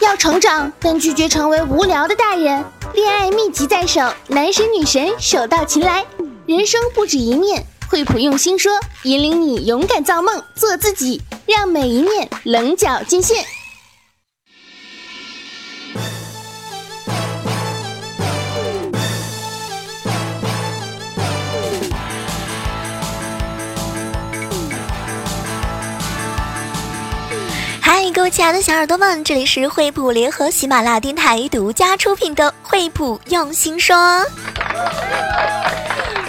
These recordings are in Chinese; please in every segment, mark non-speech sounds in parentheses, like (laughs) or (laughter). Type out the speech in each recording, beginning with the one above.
要成长，但拒绝成为无聊的大人。恋爱秘籍在手，男神女神手到擒来。人生不止一面，惠普用心说，引领你勇敢造梦，做自己，让每一面棱角尽现。嗨，各位亲爱的小耳朵们，这里是惠普联合喜马拉雅电台独家出品的《惠普用心说》。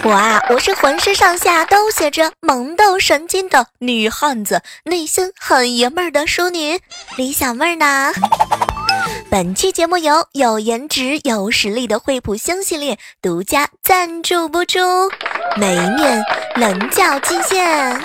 我啊，我是浑身上下都写着萌豆神经的女汉子，内心很爷们儿的淑女李小妹儿呢。本期节目由有颜值、有实力的惠普星系列独家赞助播出，每一面棱角尽现。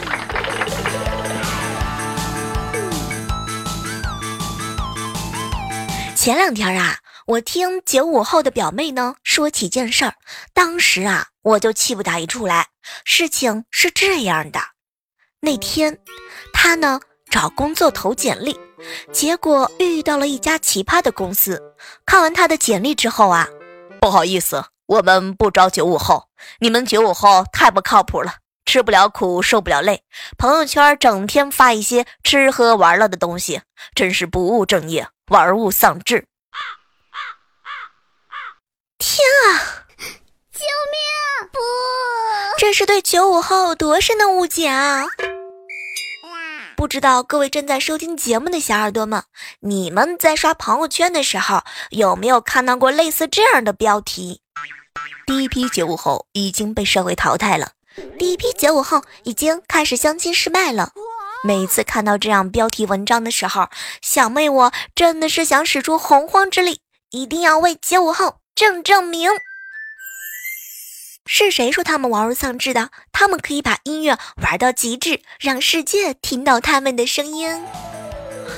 前两天啊，我听九五后的表妹呢说起件事儿，当时啊我就气不打一处来。事情是这样的，那天她呢找工作投简历，结果遇到了一家奇葩的公司。看完她的简历之后啊，不好意思，我们不招九五后，你们九五后太不靠谱了，吃不了苦，受不了累，朋友圈整天发一些吃喝玩乐的东西，真是不务正业。玩物丧志！天啊！救命！不，这是对九五后多深的误解啊！不知道各位正在收听节目的小耳朵们，你们在刷朋友圈的时候有没有看到过类似这样的标题？第一批九五后已经被社会淘汰了，第一批九五后已经开始相亲失败了。每一次看到这样标题文章的时候，小妹我真的是想使出洪荒之力，一定要为九五后正正名。是谁说他们玩物丧志的？他们可以把音乐玩到极致，让世界听到他们的声音。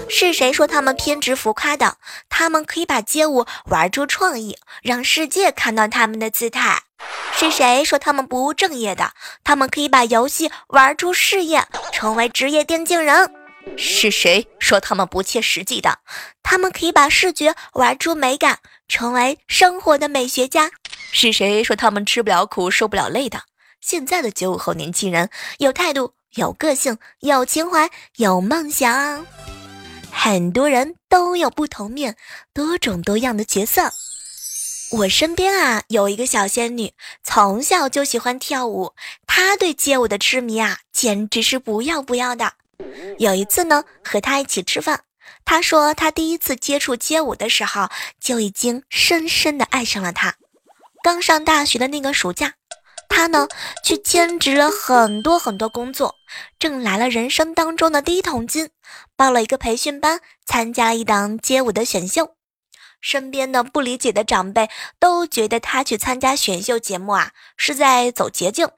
是谁说他们偏执浮夸的？他们可以把街舞玩出创意，让世界看到他们的姿态。是谁说他们不务正业的？他们可以把游戏玩出事业，成为职业电竞人。是谁说他们不切实际的？他们可以把视觉玩出美感，成为生活的美学家。是谁说他们吃不了苦，受不了累的？现在的九五后年轻人有态度，有个性，有情怀，有梦想。很多人都有不同面，多种多样的角色。我身边啊有一个小仙女，从小就喜欢跳舞，她对街舞的痴迷啊简直是不要不要的。有一次呢，和她一起吃饭，她说她第一次接触街舞的时候就已经深深的爱上了它。刚上大学的那个暑假。她呢，去兼职了很多很多工作，挣来了人生当中的第一桶金，报了一个培训班，参加了一档街舞的选秀。身边的不理解的长辈都觉得他去参加选秀节目啊，是在走捷径。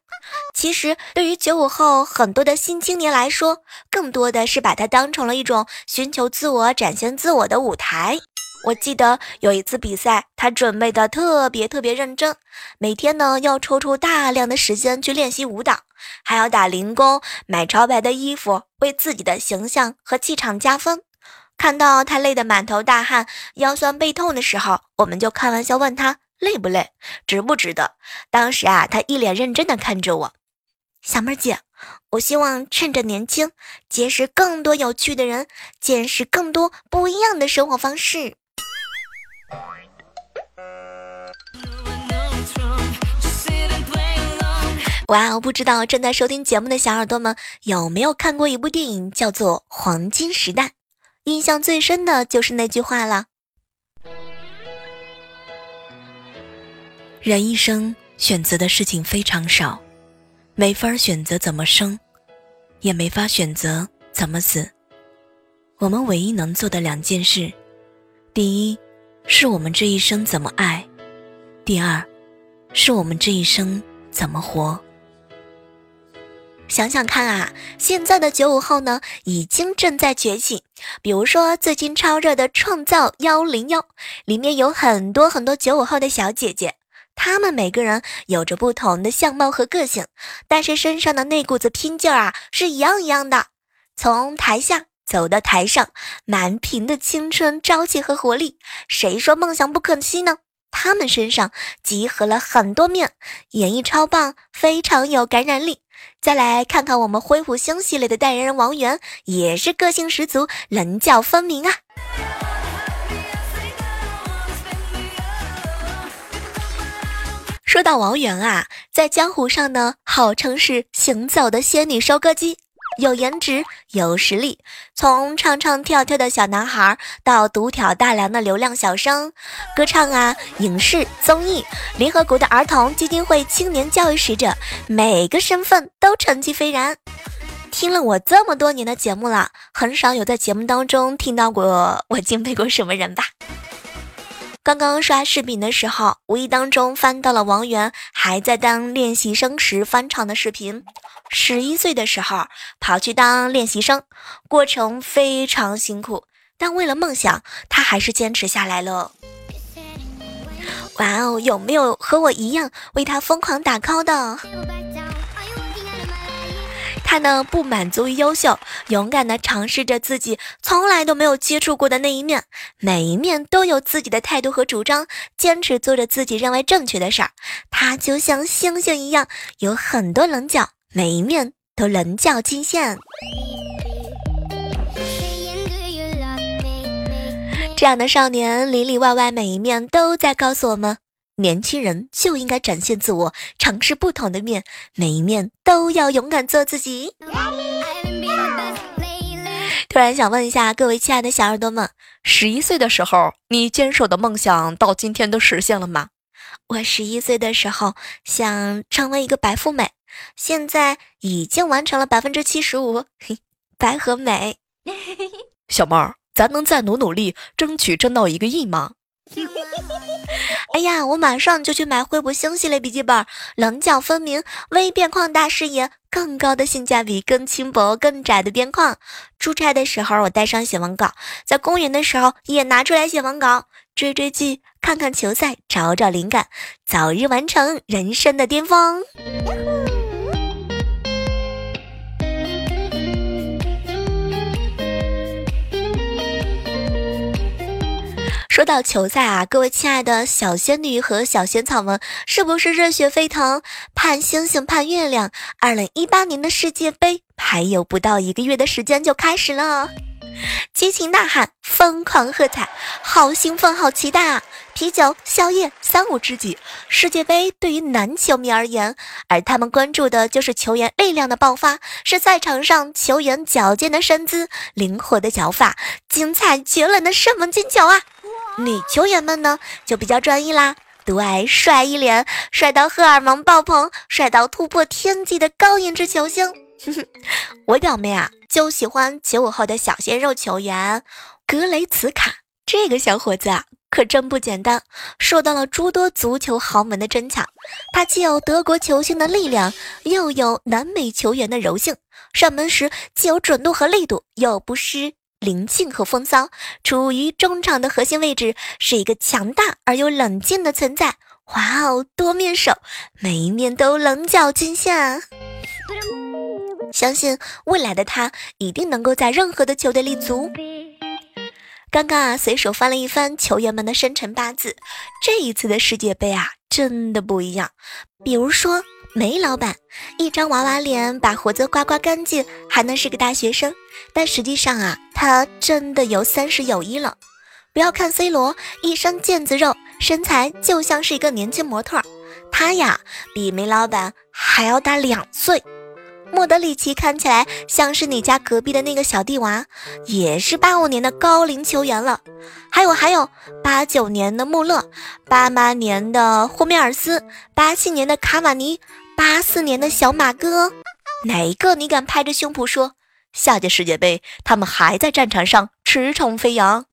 其实，对于九五后很多的新青年来说，更多的是把它当成了一种寻求自我、展现自我的舞台。我记得有一次比赛，他准备的特别特别认真，每天呢要抽出大量的时间去练习舞蹈，还要打零工、买潮牌的衣服，为自己的形象和气场加分。看到他累得满头大汗、腰酸背痛的时候，我们就开玩笑问他累不累、值不值得。当时啊，他一脸认真地看着我，小妹儿姐，我希望趁着年轻，结识更多有趣的人，见识更多不一样的生活方式。哇哦！不知道正在收听节目的小耳朵们有没有看过一部电影，叫做《黄金时代》？印象最深的就是那句话了：人一生选择的事情非常少，没法选择怎么生，也没法选择怎么死。我们唯一能做的两件事，第一，是我们这一生怎么爱；第二，是我们这一生怎么活。想想看啊，现在的九五后呢，已经正在崛起。比如说最近超热的《创造幺零幺》，里面有很多很多九五后的小姐姐，她们每个人有着不同的相貌和个性，但是身上的那股子拼劲儿啊，是一样一样的。从台下走到台上，满屏的青春、朝气和活力。谁说梦想不可期呢？他们身上集合了很多面，演绎超棒，非常有感染力。再来看看我们恢复星系列的代言人王源，也是个性十足，棱角分明啊。说到王源啊，在江湖上呢，号称是行走的仙女收割机，有颜值，有实力。从唱唱跳跳的小男孩，到独挑大梁的流量小生，歌唱啊，影视综艺，联合国的儿童基金会青年教育使者，每个身份都成绩斐然。听了我这么多年的节目了，很少有在节目当中听到过 (laughs) 我敬佩过什么人吧。刚刚刷视频的时候，无意当中翻到了王源还在当练习生时翻唱的视频。十一岁的时候跑去当练习生，过程非常辛苦，但为了梦想，他还是坚持下来了。哇哦，有没有和我一样为他疯狂打 call 的？他呢不满足于优秀，勇敢的尝试着自己从来都没有接触过的那一面，每一面都有自己的态度和主张，坚持做着自己认为正确的事儿。他就像星星一样，有很多棱角，每一面都棱角尽现。这样的少年里里外外每一面都在告诉我们。年轻人就应该展现自我，尝试不同的面，每一面都要勇敢做自己。突然想问一下各位亲爱的小耳朵们，十一岁的时候，你坚守的梦想到今天都实现了吗？我十一岁的时候想成为一个白富美，现在已经完成了百分之七十五，(laughs) 白和美。小妹儿，咱能再努努力，争取挣到一个亿吗？(laughs) (laughs) 哎呀，我马上就去买惠普星系列笔记本，棱角分明，微边框大视野，更高的性价比，更轻薄，更窄的边框。出差的时候我带上写文稿，在公园的时候也拿出来写文稿，追追剧，看看球赛，找找灵感，早日完成人生的巅峰。说到球赛啊，各位亲爱的小仙女和小仙草们，是不是热血沸腾？盼星星盼月亮，二零一八年的世界杯还有不到一个月的时间就开始了，激情呐喊，疯狂喝彩，好兴奋，好期待啊！啤酒、宵夜，三五知己。世界杯对于男球迷而言，而他们关注的就是球员力量的爆发，是赛场上球员矫健的身姿、灵活的脚法、精彩绝伦的射门进球啊！女球员们呢，就比较专一啦，独爱帅一脸、帅到荷尔蒙爆棚、帅到突破天际的高颜值球星。我表妹啊，就喜欢九五后的小鲜肉球员格雷茨卡。这个小伙子啊，可真不简单，受到了诸多足球豪门的争抢。他既有德国球星的力量，又有南美球员的柔性，上门时既有准度和力度，又不失。灵性和风骚，处于中场的核心位置，是一个强大而又冷静的存在。哇哦，多面手，每一面都棱角尽现。相信未来的他一定能够在任何的球队立足。刚刚啊，随手翻了一翻球员们的生辰八字，这一次的世界杯啊，真的不一样。比如说。梅老板一张娃娃脸，把胡子刮刮干净，还能是个大学生。但实际上啊，他真的有三十有一了。不要看 C 罗一身腱子肉，身材就像是一个年轻模特，他呀比梅老板还要大两岁。莫德里奇看起来像是你家隔壁的那个小弟娃，也是八五年的高龄球员了。还有还有，八九年的穆勒，八八年的霍梅尔斯，八七年的卡瓦尼，八四年的小马哥，哪一个？你敢拍着胸脯说，下届世界杯他们还在战场上驰骋飞扬？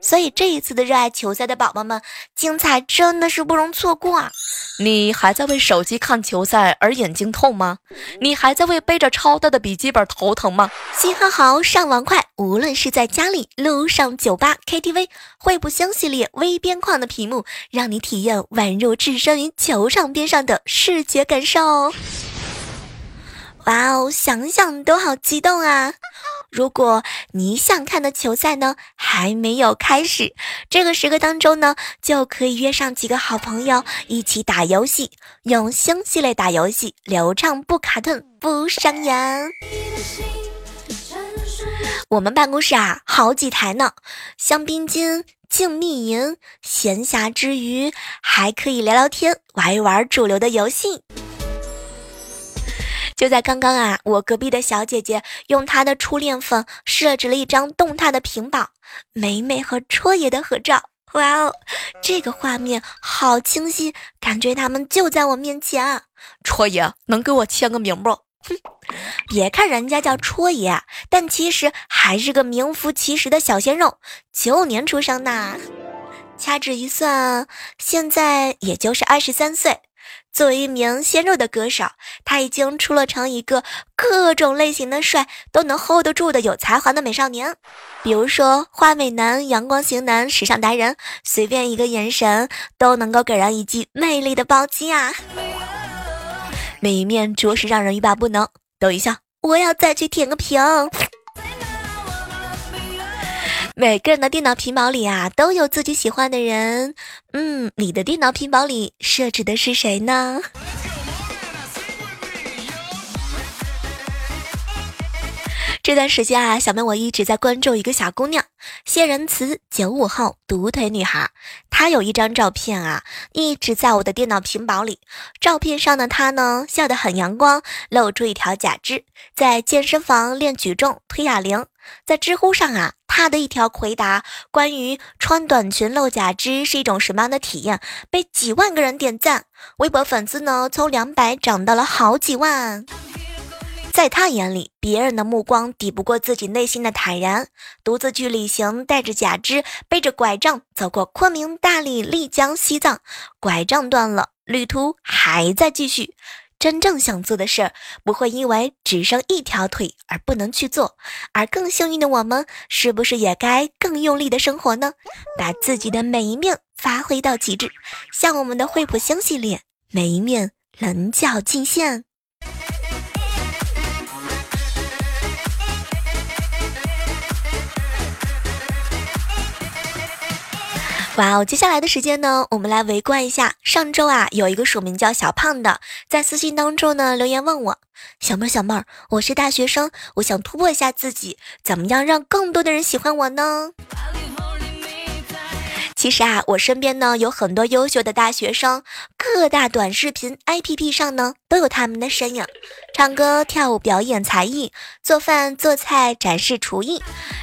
所以这一次的热爱球赛的宝宝们，精彩真的是不容错过啊！你还在为手机看球赛而眼睛痛吗？你还在为背着超大的笔记本头疼吗？信号好，上网快，无论是在家里、路上、酒吧、KTV，惠普星系列微边框的屏幕，让你体验宛如置身于球场边上的视觉感受。哇哦，想想都好激动啊！如果你想看的球赛呢还没有开始，这个时刻当中呢，就可以约上几个好朋友一起打游戏，用星系列打游戏，流畅不卡顿不伤眼。我们办公室啊，好几台呢，香槟金、静谧银，闲暇之余还可以聊聊天，玩一玩主流的游戏。就在刚刚啊，我隔壁的小姐姐用她的初恋粉设置了一张动态的屏保，美美和戳爷的合照。哇哦，这个画面好清晰，感觉他们就在我面前。戳爷，能给我签个名不？哼，别看人家叫戳爷，但其实还是个名副其实的小鲜肉，九五年出生的，掐指一算，现在也就是二十三岁。作为一名鲜肉的歌手，他已经出了成一个各种类型的帅都能 hold 得住的有才华的美少年。比如说花美男、阳光型男、时尚达人，随便一个眼神都能够给人一记魅力的暴击啊！每一面着实让人欲罢不能。等一下，我要再去舔个屏。每个人的电脑屏保里啊，都有自己喜欢的人。嗯，你的电脑屏保里设置的是谁呢？这段时间啊，小妹我一直在关注一个小姑娘，谢仁慈，九五后，独腿女孩。她有一张照片啊，一直在我的电脑屏保里。照片上的她呢，笑得很阳光，露出一条假肢，在健身房练举重、推哑铃。在知乎上啊，他的一条回答关于穿短裙露假肢是一种什么样的体验，被几万个人点赞，微博粉丝呢从两百涨到了好几万。在他眼里，别人的目光抵不过自己内心的坦然。独自去旅行，带着假肢，背着拐杖，走过昆明、大理、丽江、西藏，拐杖断了，旅途还在继续。真正想做的事儿，不会因为只剩一条腿而不能去做。而更幸运的我们，是不是也该更用力的生活呢？把自己的每一面发挥到极致，像我们的惠普星系列，每一面棱角尽现。哇哦！接下来的时间呢，我们来围观一下。上周啊，有一个署名叫小胖的，在私信当中呢留言问我：小妹儿，小妹儿，我是大学生，我想突破一下自己，怎么样让更多的人喜欢我呢？其实啊，我身边呢有很多优秀的大学生，各大短视频 APP 上呢都有他们的身影，唱歌、跳舞、表演才艺，做饭、做菜、展示厨艺。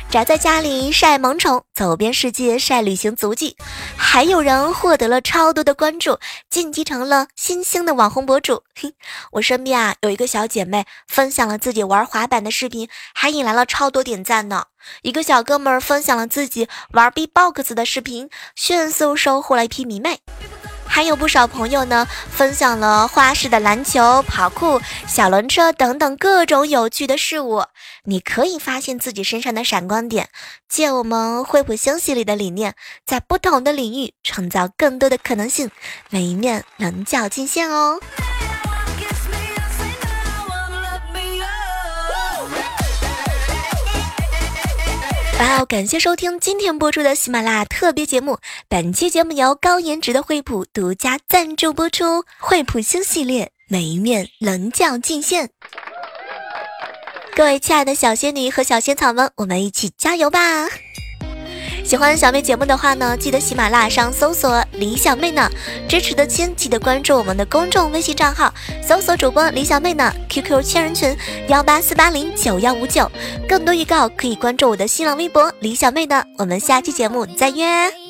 宅在家里晒萌宠，走遍世界晒旅行足迹，还有人获得了超多的关注，晋级成了新兴的网红博主。嘿，我身边啊有一个小姐妹分享了自己玩滑板的视频，还引来了超多点赞呢。一个小哥们儿分享了自己玩 B-box 的视频，迅速收获了一批迷妹。还有不少朋友呢，分享了花式的篮球、跑酷、小轮车等等各种有趣的事物。你可以发现自己身上的闪光点，借我们惠普星系里的理念，在不同的领域创造更多的可能性，每一面棱角尽现哦。哇哦！感谢收听今天播出的喜马拉雅特别节目。本期节目由高颜值的惠普独家赞助播出。惠普星系列，每一面棱角尽现。各位亲爱的小仙女和小仙草们，我们一起加油吧！喜欢小妹节目的话呢，记得喜马拉雅上搜索李小妹呢，支持的亲记得关注我们的公众微信账号，搜索主播李小妹呢，QQ 千人群幺八四八零九幺五九，更多预告可以关注我的新浪微博李小妹呢，我们下期节目再约。